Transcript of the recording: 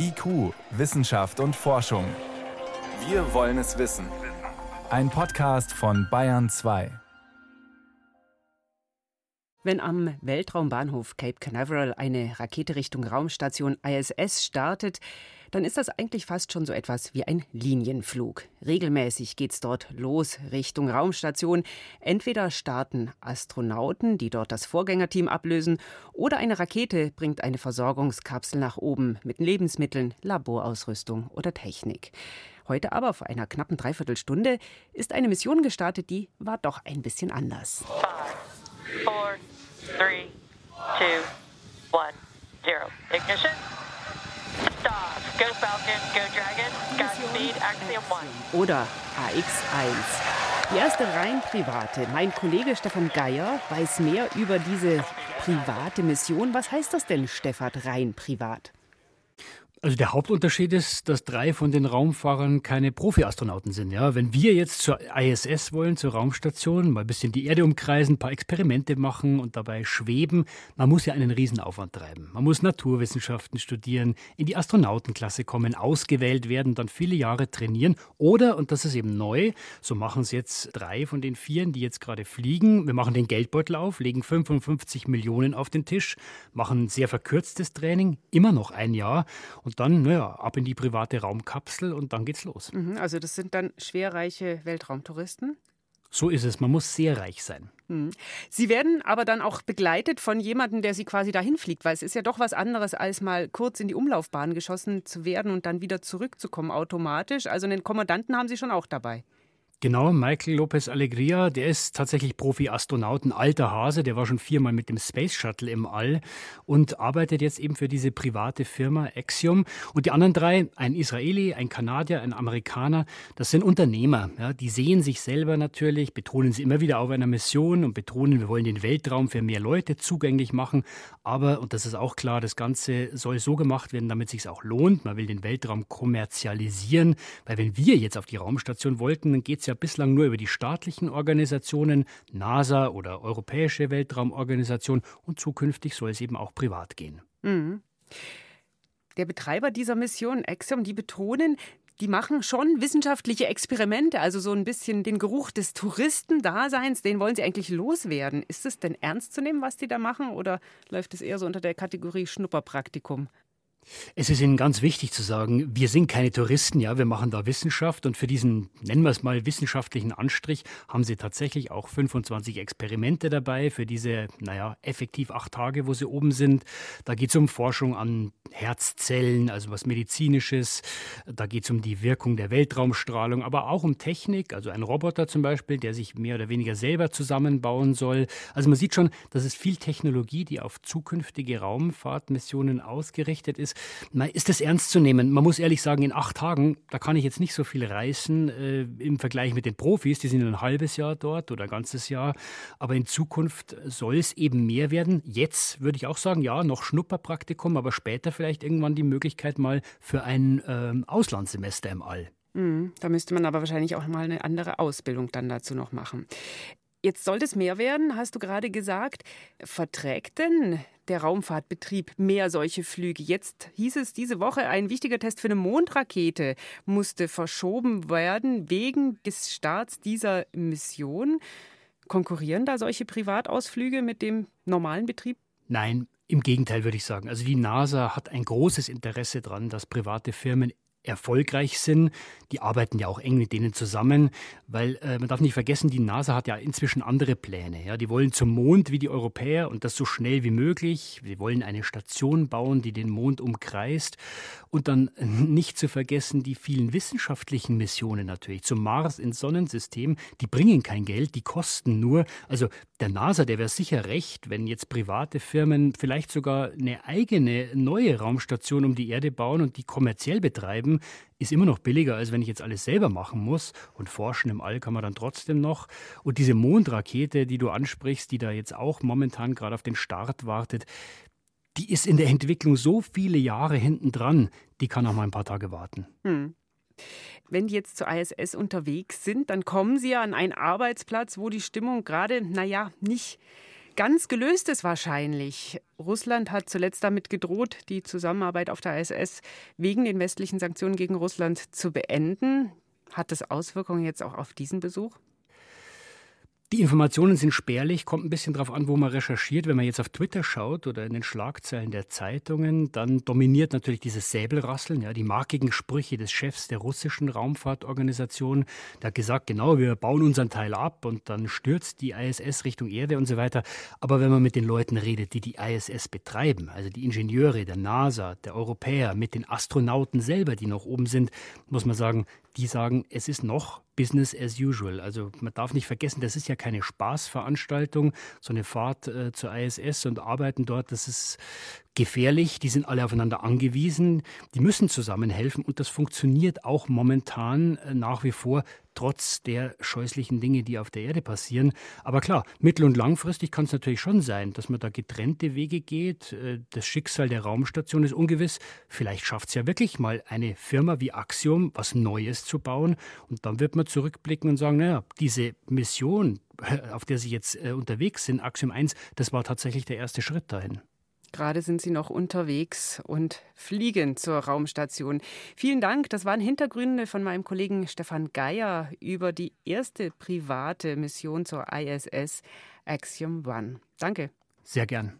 IQ, Wissenschaft und Forschung. Wir wollen es wissen. Ein Podcast von Bayern 2. Wenn am Weltraumbahnhof Cape Canaveral eine Rakete Richtung Raumstation ISS startet, dann ist das eigentlich fast schon so etwas wie ein Linienflug. Regelmäßig geht's dort los Richtung Raumstation. Entweder starten Astronauten, die dort das Vorgängerteam ablösen, oder eine Rakete bringt eine Versorgungskapsel nach oben mit Lebensmitteln, Laborausrüstung oder Technik. Heute aber, vor einer knappen Dreiviertelstunde, ist eine Mission gestartet, die war doch ein bisschen anders. Five, four, three, two, one, zero. Ignition. Go Falcon, go Dragon, Godspeed, Axiom 1. Oder AX1. Die erste rein private. Mein Kollege Stefan Geier weiß mehr über diese private Mission. Was heißt das denn, Stefan, rein privat? Also der Hauptunterschied ist, dass drei von den Raumfahrern keine Profi-Astronauten sind. Ja, wenn wir jetzt zur ISS wollen, zur Raumstation, mal ein bisschen die Erde umkreisen, ein paar Experimente machen und dabei schweben, man muss ja einen Riesenaufwand treiben. Man muss Naturwissenschaften studieren, in die Astronautenklasse kommen, ausgewählt werden, dann viele Jahre trainieren oder, und das ist eben neu, so machen es jetzt drei von den vieren, die jetzt gerade fliegen. Wir machen den Geldbeutel auf, legen 55 Millionen auf den Tisch, machen ein sehr verkürztes Training, immer noch ein Jahr dann, naja, ab in die private Raumkapsel und dann geht's los. Mhm, also das sind dann schwerreiche Weltraumtouristen? So ist es. Man muss sehr reich sein. Mhm. Sie werden aber dann auch begleitet von jemandem, der Sie quasi dahin fliegt, weil es ist ja doch was anderes, als mal kurz in die Umlaufbahn geschossen zu werden und dann wieder zurückzukommen automatisch. Also einen Kommandanten haben Sie schon auch dabei. Genau, Michael Lopez Alegria, der ist tatsächlich Profi-Astronaut, ein alter Hase, der war schon viermal mit dem Space Shuttle im All und arbeitet jetzt eben für diese private Firma Axiom. Und die anderen drei, ein Israeli, ein Kanadier, ein Amerikaner, das sind Unternehmer. Ja, die sehen sich selber natürlich, betonen sie immer wieder auf einer Mission und betonen, wir wollen den Weltraum für mehr Leute zugänglich machen. Aber, und das ist auch klar, das Ganze soll so gemacht werden, damit es sich auch lohnt. Man will den Weltraum kommerzialisieren, weil wenn wir jetzt auf die Raumstation wollten, dann geht es ja bislang nur über die staatlichen Organisationen, NASA oder Europäische Weltraumorganisation und zukünftig soll es eben auch privat gehen. Mhm. Der Betreiber dieser Mission, Axiom, die betonen, die machen schon wissenschaftliche Experimente, also so ein bisschen den Geruch des Touristendaseins, den wollen sie eigentlich loswerden. Ist es denn ernst zu nehmen, was die da machen, oder läuft es eher so unter der Kategorie Schnupperpraktikum? Es ist Ihnen ganz wichtig zu sagen, wir sind keine Touristen, ja, wir machen da Wissenschaft und für diesen, nennen wir es mal, wissenschaftlichen Anstrich haben Sie tatsächlich auch 25 Experimente dabei für diese, naja, effektiv acht Tage, wo Sie oben sind. Da geht es um Forschung an Herzzellen, also was Medizinisches. Da geht es um die Wirkung der Weltraumstrahlung, aber auch um Technik, also ein Roboter zum Beispiel, der sich mehr oder weniger selber zusammenbauen soll. Also man sieht schon, das ist viel Technologie, die auf zukünftige Raumfahrtmissionen ausgerichtet ist. Ist das ernst zu nehmen? Man muss ehrlich sagen, in acht Tagen, da kann ich jetzt nicht so viel reißen äh, im Vergleich mit den Profis, die sind ein halbes Jahr dort oder ein ganzes Jahr. Aber in Zukunft soll es eben mehr werden. Jetzt würde ich auch sagen, ja, noch Schnupperpraktikum, aber später vielleicht irgendwann die Möglichkeit mal für ein ähm, Auslandssemester im All. Mhm, da müsste man aber wahrscheinlich auch mal eine andere Ausbildung dann dazu noch machen. Jetzt sollte es mehr werden, hast du gerade gesagt. Verträgt denn der Raumfahrtbetrieb mehr solche Flüge? Jetzt hieß es diese Woche, ein wichtiger Test für eine Mondrakete musste verschoben werden wegen des Starts dieser Mission. Konkurrieren da solche Privatausflüge mit dem normalen Betrieb? Nein, im Gegenteil würde ich sagen. Also die NASA hat ein großes Interesse daran, dass private Firmen erfolgreich sind. Die arbeiten ja auch eng mit denen zusammen, weil äh, man darf nicht vergessen, die NASA hat ja inzwischen andere Pläne. Ja? Die wollen zum Mond wie die Europäer und das so schnell wie möglich. Sie wollen eine Station bauen, die den Mond umkreist. Und dann nicht zu vergessen die vielen wissenschaftlichen Missionen natürlich zum Mars ins Sonnensystem. Die bringen kein Geld, die kosten nur. Also der NASA, der wäre sicher recht, wenn jetzt private Firmen vielleicht sogar eine eigene neue Raumstation um die Erde bauen und die kommerziell betreiben, ist immer noch billiger, als wenn ich jetzt alles selber machen muss. Und forschen im All kann man dann trotzdem noch. Und diese Mondrakete, die du ansprichst, die da jetzt auch momentan gerade auf den Start wartet, die ist in der Entwicklung so viele Jahre hinten dran, die kann auch mal ein paar Tage warten. Hm. Wenn die jetzt zur ISS unterwegs sind, dann kommen sie ja an einen Arbeitsplatz, wo die Stimmung gerade, naja, nicht ganz gelöst ist wahrscheinlich. Russland hat zuletzt damit gedroht, die Zusammenarbeit auf der ISS wegen den westlichen Sanktionen gegen Russland zu beenden. Hat das Auswirkungen jetzt auch auf diesen Besuch? Die Informationen sind spärlich, kommt ein bisschen darauf an, wo man recherchiert. Wenn man jetzt auf Twitter schaut oder in den Schlagzeilen der Zeitungen, dann dominiert natürlich dieses Säbelrasseln, ja, die markigen Sprüche des Chefs der russischen Raumfahrtorganisation. Der hat gesagt, genau, wir bauen unseren Teil ab und dann stürzt die ISS Richtung Erde und so weiter. Aber wenn man mit den Leuten redet, die die ISS betreiben, also die Ingenieure der NASA, der Europäer, mit den Astronauten selber, die noch oben sind, muss man sagen, die sagen, es ist noch Business as usual. Also man darf nicht vergessen, das ist ja keine Spaßveranstaltung, so eine Fahrt äh, zur ISS und arbeiten dort, das ist gefährlich, die sind alle aufeinander angewiesen, die müssen zusammenhelfen und das funktioniert auch momentan äh, nach wie vor, trotz der scheußlichen Dinge, die auf der Erde passieren. Aber klar, mittel- und langfristig kann es natürlich schon sein, dass man da getrennte Wege geht. Äh, das Schicksal der Raumstation ist ungewiss. Vielleicht schafft es ja wirklich mal eine Firma wie Axiom, was Neues zu bauen. Und dann wird man zurückblicken und sagen, naja, diese Mission, auf der Sie jetzt äh, unterwegs sind, Axiom 1, das war tatsächlich der erste Schritt dahin. Gerade sind Sie noch unterwegs und fliegen zur Raumstation. Vielen Dank. Das waren Hintergründe von meinem Kollegen Stefan Geier über die erste private Mission zur ISS Axiom One. Danke. Sehr gern.